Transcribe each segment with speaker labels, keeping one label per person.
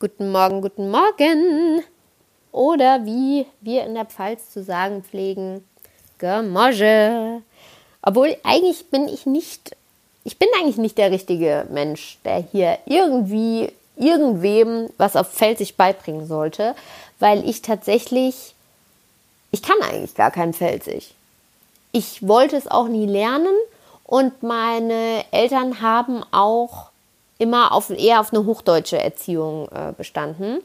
Speaker 1: Guten Morgen, guten Morgen. Oder wie wir in der Pfalz zu sagen pflegen, Gemorge. Obwohl eigentlich bin ich nicht, ich bin eigentlich nicht der richtige Mensch, der hier irgendwie irgendwem was auf Pfälzisch beibringen sollte, weil ich tatsächlich, ich kann eigentlich gar kein Pfälzisch. Ich wollte es auch nie lernen und meine Eltern haben auch immer auf, eher auf eine hochdeutsche Erziehung äh, bestanden,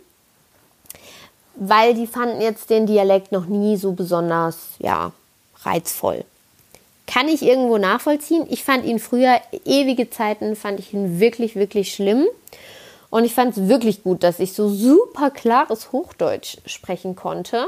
Speaker 1: weil die fanden jetzt den Dialekt noch nie so besonders, ja, reizvoll. Kann ich irgendwo nachvollziehen. Ich fand ihn früher, ewige Zeiten, fand ich ihn wirklich, wirklich schlimm. Und ich fand es wirklich gut, dass ich so super klares Hochdeutsch sprechen konnte.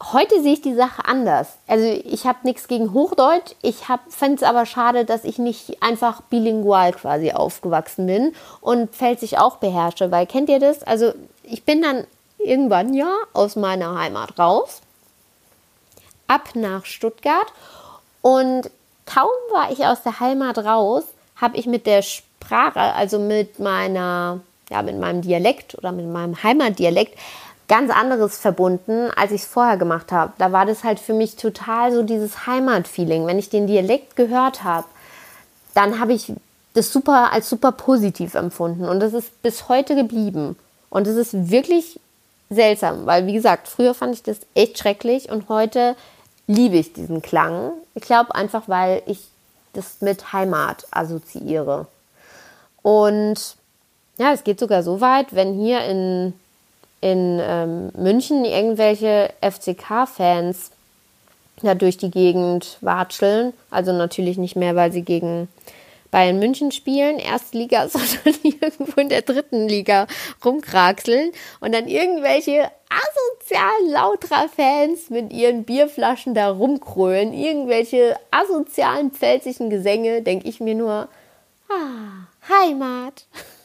Speaker 1: Heute sehe ich die Sache anders. Also ich habe nichts gegen Hochdeutsch. Ich fände es aber schade, dass ich nicht einfach bilingual quasi aufgewachsen bin und Pfälzisch auch beherrsche. Weil kennt ihr das? Also ich bin dann irgendwann ja aus meiner Heimat raus ab nach Stuttgart. Und kaum war ich aus der Heimat raus, habe ich mit der Sprache, also mit meiner, ja, mit meinem Dialekt oder mit meinem Heimatdialekt, ganz anderes verbunden, als ich es vorher gemacht habe. Da war das halt für mich total so dieses Heimatfeeling. Wenn ich den Dialekt gehört habe, dann habe ich das super als super positiv empfunden und das ist bis heute geblieben. Und es ist wirklich seltsam, weil wie gesagt, früher fand ich das echt schrecklich und heute liebe ich diesen Klang. Ich glaube einfach, weil ich das mit Heimat assoziiere. Und ja, es geht sogar so weit, wenn hier in, in ähm, München irgendwelche FCK-Fans ja durch die Gegend watscheln, also natürlich nicht mehr, weil sie gegen Bayern München spielen, erste Liga, sondern irgendwo in der dritten Liga rumkraxeln und dann irgendwelche asozialen Lautra-Fans mit ihren Bierflaschen da rumkrölen, irgendwelche asozialen pfälzischen Gesänge, denke ich mir nur, ah, Heimat.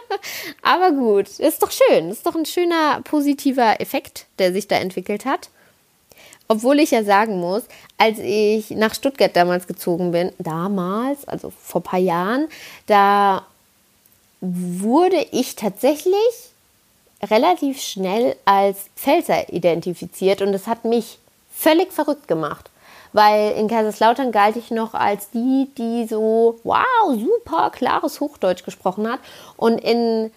Speaker 1: Aber gut, ist doch schön, ist doch ein schöner positiver Effekt, der sich da entwickelt hat. Obwohl ich ja sagen muss, als ich nach Stuttgart damals gezogen bin, damals, also vor ein paar Jahren, da wurde ich tatsächlich relativ schnell als Pfälzer identifiziert und das hat mich völlig verrückt gemacht. Weil in Kaiserslautern galt ich noch als die, die so, wow, super klares Hochdeutsch gesprochen hat. Und in,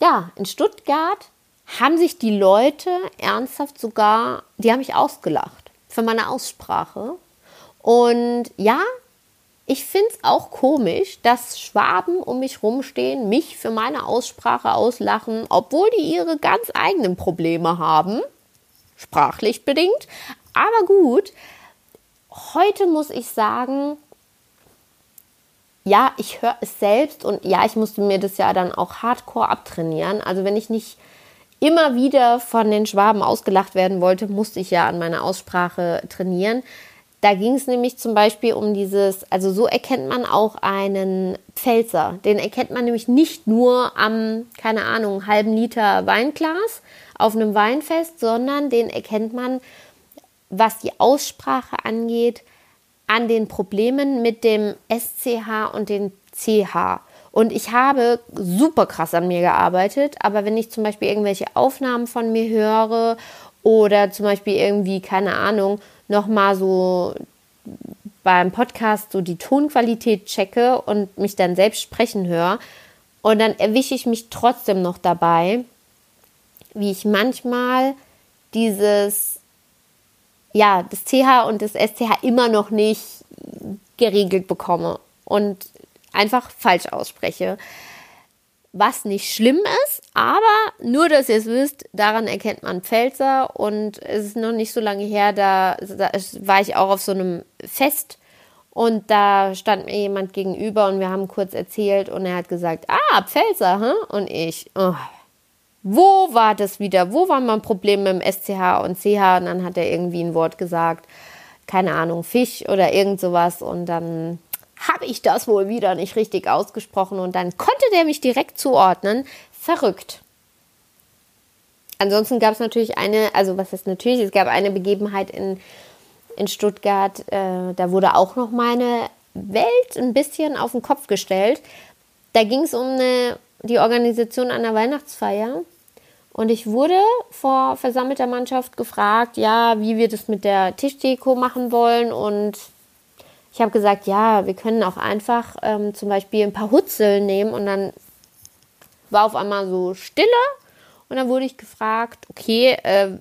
Speaker 1: ja, in Stuttgart haben sich die Leute ernsthaft sogar, die haben mich ausgelacht für meine Aussprache. Und ja, ich finde es auch komisch, dass Schwaben um mich rumstehen, mich für meine Aussprache auslachen, obwohl die ihre ganz eigenen Probleme haben, sprachlich bedingt. Aber gut, heute muss ich sagen, ja, ich höre es selbst und ja, ich musste mir das ja dann auch hardcore abtrainieren. Also wenn ich nicht immer wieder von den Schwaben ausgelacht werden wollte, musste ich ja an meiner Aussprache trainieren. Da ging es nämlich zum Beispiel um dieses, also so erkennt man auch einen Pfälzer. Den erkennt man nämlich nicht nur am, keine Ahnung, halben Liter Weinglas auf einem Weinfest, sondern den erkennt man, was die Aussprache angeht, an den Problemen mit dem SCH und dem CH. Und ich habe super krass an mir gearbeitet, aber wenn ich zum Beispiel irgendwelche Aufnahmen von mir höre oder zum Beispiel irgendwie, keine Ahnung, nochmal so beim Podcast so die Tonqualität checke und mich dann selbst sprechen höre und dann erwische ich mich trotzdem noch dabei, wie ich manchmal dieses, ja, das CH und das SCH immer noch nicht geregelt bekomme. Und einfach falsch ausspreche. Was nicht schlimm ist, aber nur, dass ihr es wisst, daran erkennt man Pfälzer und es ist noch nicht so lange her, da, da war ich auch auf so einem Fest und da stand mir jemand gegenüber und wir haben kurz erzählt und er hat gesagt, ah, Pfälzer, hm? und ich, oh, wo war das wieder? Wo war mein Problem mit dem SCH und CH? Und dann hat er irgendwie ein Wort gesagt, keine Ahnung, Fisch oder irgend sowas und dann habe ich das wohl wieder nicht richtig ausgesprochen und dann konnte der mich direkt zuordnen. Verrückt. Ansonsten gab es natürlich eine, also was ist natürlich, es gab eine Begebenheit in, in Stuttgart, äh, da wurde auch noch meine Welt ein bisschen auf den Kopf gestellt. Da ging es um eine die Organisation einer Weihnachtsfeier. Und ich wurde vor versammelter Mannschaft gefragt, ja, wie wir das mit der Tischdeko machen wollen. Und ich habe gesagt, ja, wir können auch einfach ähm, zum Beispiel ein paar Hutzeln nehmen. Und dann war auf einmal so Stille. Und dann wurde ich gefragt, okay, äh,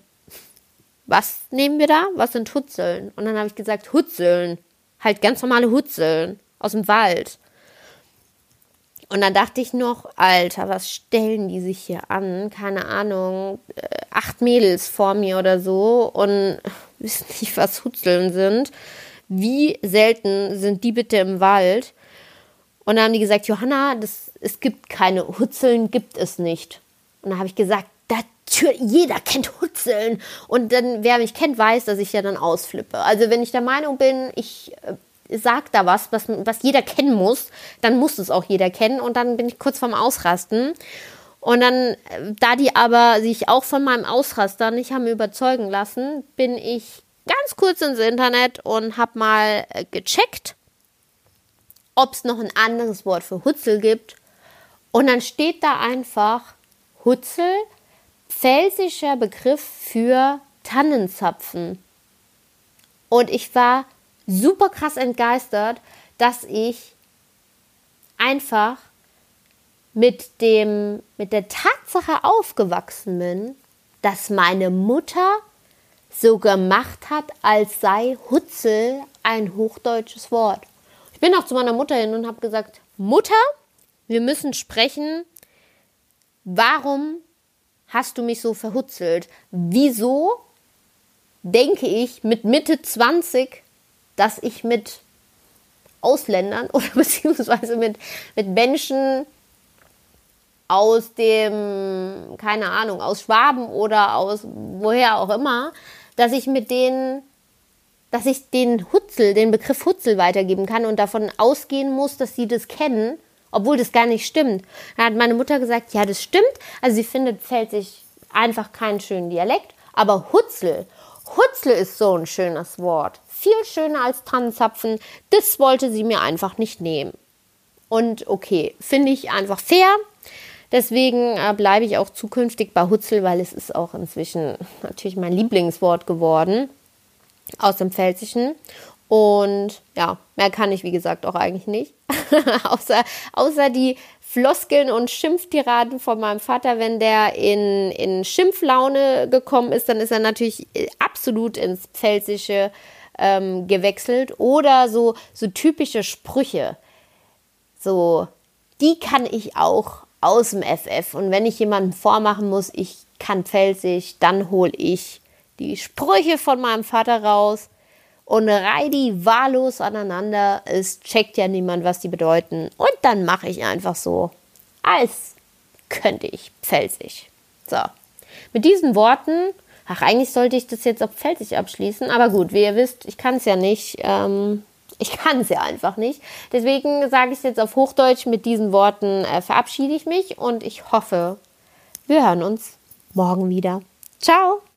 Speaker 1: was nehmen wir da? Was sind Hutzeln? Und dann habe ich gesagt, Hutzeln. Halt ganz normale Hutzeln aus dem Wald. Und dann dachte ich noch, Alter, was stellen die sich hier an? Keine Ahnung, äh, acht Mädels vor mir oder so und wissen nicht, was Hutzeln sind. Wie selten sind die bitte im Wald? Und dann haben die gesagt, Johanna, das, es gibt keine Hutzeln, gibt es nicht. Und dann habe ich gesagt, jeder kennt Hutzeln. Und dann, wer mich kennt, weiß, dass ich ja dann ausflippe. Also wenn ich der Meinung bin, ich äh, sagt da was, was, was jeder kennen muss, dann muss es auch jeder kennen und dann bin ich kurz vorm Ausrasten. Und dann, da die aber sich auch von meinem Ausraster nicht haben überzeugen lassen, bin ich ganz kurz ins Internet und habe mal äh, gecheckt, ob es noch ein anderes Wort für Hutzel gibt. Und dann steht da einfach Hutzel, pfälzischer Begriff für Tannenzapfen. Und ich war super krass entgeistert, dass ich einfach mit dem mit der Tatsache aufgewachsen bin, dass meine Mutter so gemacht hat, als sei Hutzel ein hochdeutsches Wort. Ich bin auch zu meiner Mutter hin und habe gesagt, Mutter, wir müssen sprechen. Warum hast du mich so verhutzelt? Wieso denke ich mit Mitte 20 dass ich mit Ausländern oder beziehungsweise mit, mit Menschen aus dem, keine Ahnung, aus Schwaben oder aus woher auch immer, dass ich mit denen, dass ich den Hutzel, den Begriff Hutzel weitergeben kann und davon ausgehen muss, dass sie das kennen, obwohl das gar nicht stimmt. Dann hat meine Mutter gesagt, ja, das stimmt. Also sie findet sich einfach keinen schönen Dialekt, aber Hutzel, Hutzel ist so ein schönes Wort viel schöner als Tannenzapfen. Das wollte sie mir einfach nicht nehmen. Und okay, finde ich einfach fair. Deswegen äh, bleibe ich auch zukünftig bei Hutzel, weil es ist auch inzwischen natürlich mein Lieblingswort geworden aus dem Pfälzischen. Und ja, mehr kann ich, wie gesagt, auch eigentlich nicht. außer, außer die Floskeln und Schimpftiraden von meinem Vater, wenn der in, in Schimpflaune gekommen ist, dann ist er natürlich absolut ins Pfälzische ähm, gewechselt oder so, so typische Sprüche. So, die kann ich auch aus dem FF. Und wenn ich jemandem vormachen muss, ich kann Pfälzisch, dann hole ich die Sprüche von meinem Vater raus und reihe die wahllos aneinander. Es checkt ja niemand, was die bedeuten. Und dann mache ich einfach so, als könnte ich Pfälzisch. So, mit diesen Worten ach, eigentlich sollte ich das jetzt auf Pfälzisch abschließen, aber gut, wie ihr wisst, ich kann es ja nicht. Ähm, ich kann es ja einfach nicht. Deswegen sage ich es jetzt auf Hochdeutsch. Mit diesen Worten äh, verabschiede ich mich und ich hoffe, wir hören uns morgen wieder. Ciao!